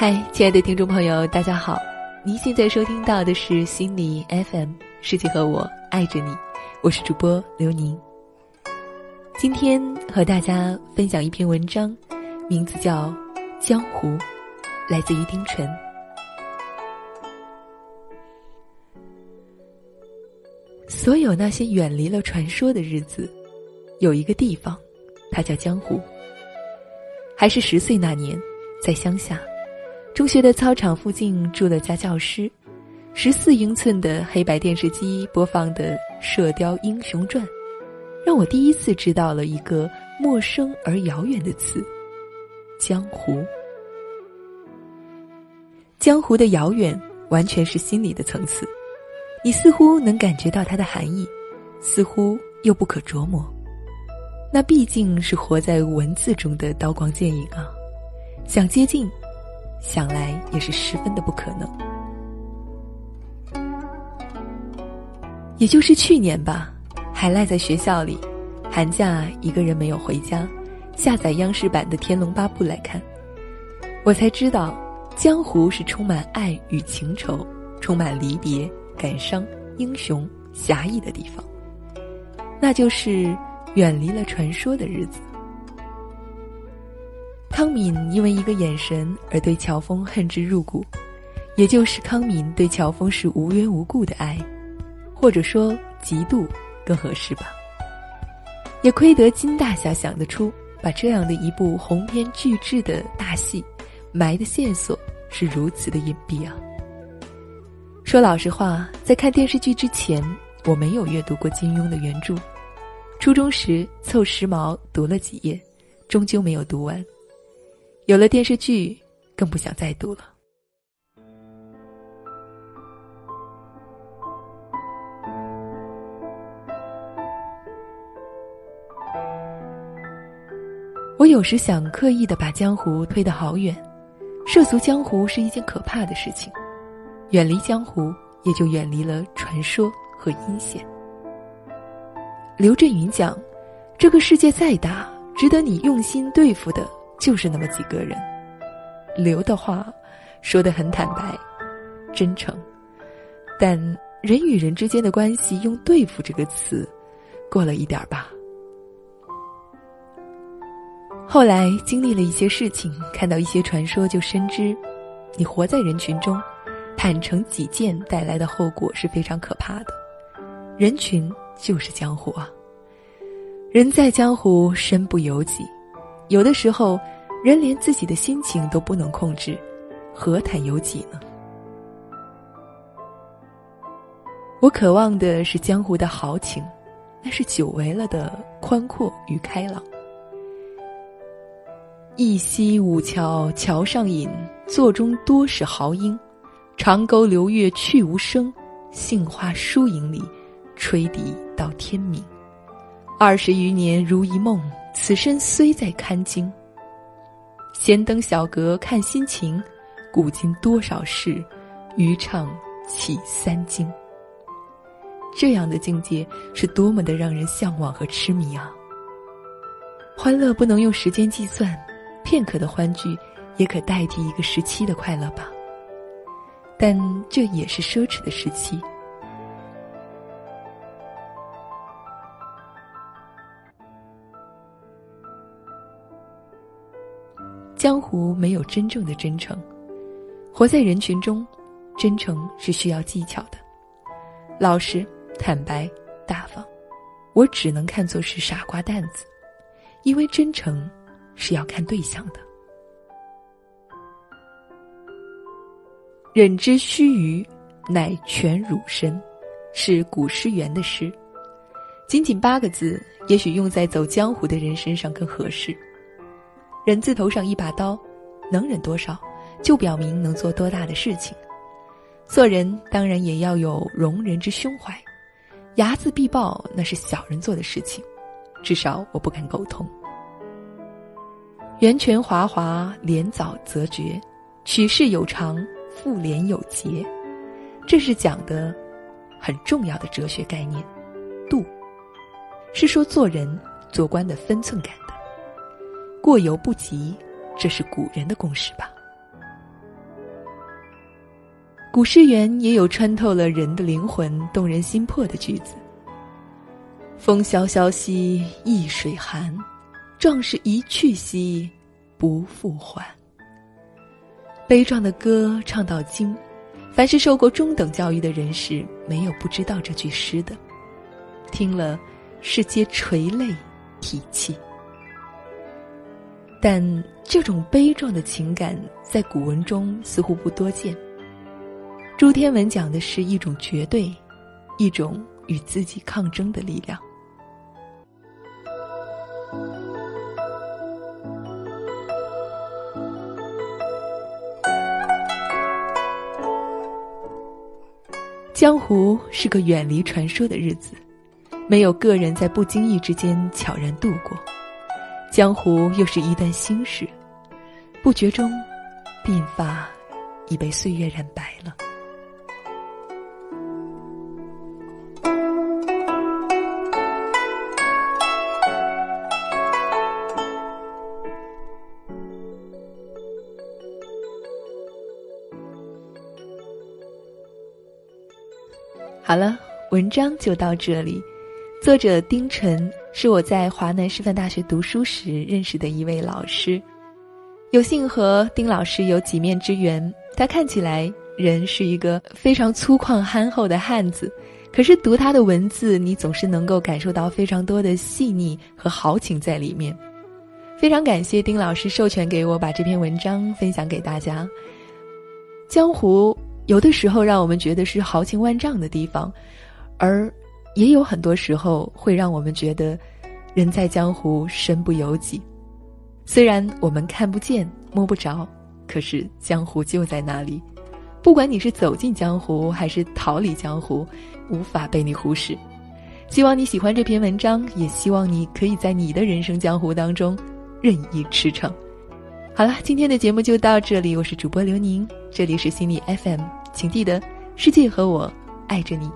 嗨，亲爱的听众朋友，大家好！您现在收听到的是心理 FM，世界和我爱着你，我是主播刘宁。今天和大家分享一篇文章，名字叫《江湖》，来自于丁纯。所有那些远离了传说的日子，有一个地方，它叫江湖。还是十岁那年，在乡下。中学的操场附近住了家教师，十四英寸的黑白电视机播放的《射雕英雄传》，让我第一次知道了一个陌生而遥远的词——江湖。江湖的遥远完全是心理的层次，你似乎能感觉到它的含义，似乎又不可琢磨。那毕竟是活在文字中的刀光剑影啊，想接近。想来也是十分的不可能。也就是去年吧，还赖在学校里，寒假一个人没有回家，下载央视版的《天龙八部》来看，我才知道，江湖是充满爱与情仇，充满离别、感伤、英雄、侠义的地方。那就是远离了传说的日子。康敏因为一个眼神而对乔峰恨之入骨，也就是康敏对乔峰是无缘无故的爱，或者说嫉妒更合适吧。也亏得金大侠想得出把这样的一部鸿篇巨制的大戏，埋的线索是如此的隐蔽啊。说老实话，在看电视剧之前，我没有阅读过金庸的原著，初中时凑时髦读了几页，终究没有读完。有了电视剧，更不想再读了。我有时想刻意的把江湖推得好远，涉足江湖是一件可怕的事情，远离江湖也就远离了传说和阴险。刘震云讲：“这个世界再大，值得你用心对付的。”就是那么几个人，刘的话说的很坦白、真诚，但人与人之间的关系用“对付”这个词，过了一点吧。后来经历了一些事情，看到一些传说，就深知，你活在人群中，坦诚己见带来的后果是非常可怕的。人群就是江湖啊，人在江湖身不由己。有的时候，人连自己的心情都不能控制，何谈有己呢？我渴望的是江湖的豪情，那是久违了的宽阔与开朗。一溪五桥桥上饮，座中多是豪英。长沟流月去无声，杏花疏影里，吹笛到天明。二十余年如一梦。此身虽在堪惊，闲登小阁看心情，古今多少事，余唱起三经。这样的境界是多么的让人向往和痴迷啊！欢乐不能用时间计算，片刻的欢聚也可代替一个时期的快乐吧。但这也是奢侈的时期。江湖没有真正的真诚，活在人群中，真诚是需要技巧的。老实、坦白、大方，我只能看作是傻瓜蛋子，因为真诚是要看对象的。忍之须臾，乃全汝身，是古诗源的诗。仅仅八个字，也许用在走江湖的人身上更合适。人字头上一把刀，能忍多少，就表明能做多大的事情。做人当然也要有容人之胸怀，睚眦必报那是小人做的事情，至少我不敢苟同。圆泉华华，连早则绝；取事有常，复连有节。这是讲的很重要的哲学概念，度，是说做人做官的分寸感。过犹不及，这是古人的共识吧。古诗源也有穿透了人的灵魂、动人心魄的句子：“风萧萧兮易水寒，壮士一去兮不复还。”悲壮的歌唱到今，凡是受过中等教育的人士，没有不知道这句诗的。听了，是皆垂泪涕泣。但这种悲壮的情感，在古文中似乎不多见。朱天文讲的是一种绝对，一种与自己抗争的力量。江湖是个远离传说的日子，没有个人在不经意之间悄然度过，江湖又是一段心事，不觉中，鬓发已被岁月染白了。好了，文章就到这里。作者丁晨是我在华南师范大学读书时认识的一位老师，有幸和丁老师有几面之缘。他看起来人是一个非常粗犷憨厚的汉子，可是读他的文字，你总是能够感受到非常多的细腻和豪情在里面。非常感谢丁老师授权给我把这篇文章分享给大家。江湖。有的时候让我们觉得是豪情万丈的地方，而也有很多时候会让我们觉得，人在江湖身不由己。虽然我们看不见摸不着，可是江湖就在那里。不管你是走进江湖还是逃离江湖，无法被你忽视。希望你喜欢这篇文章，也希望你可以在你的人生江湖当中任意驰骋。好了，今天的节目就到这里，我是主播刘宁，这里是心理 FM。请记得，世界和我爱着你。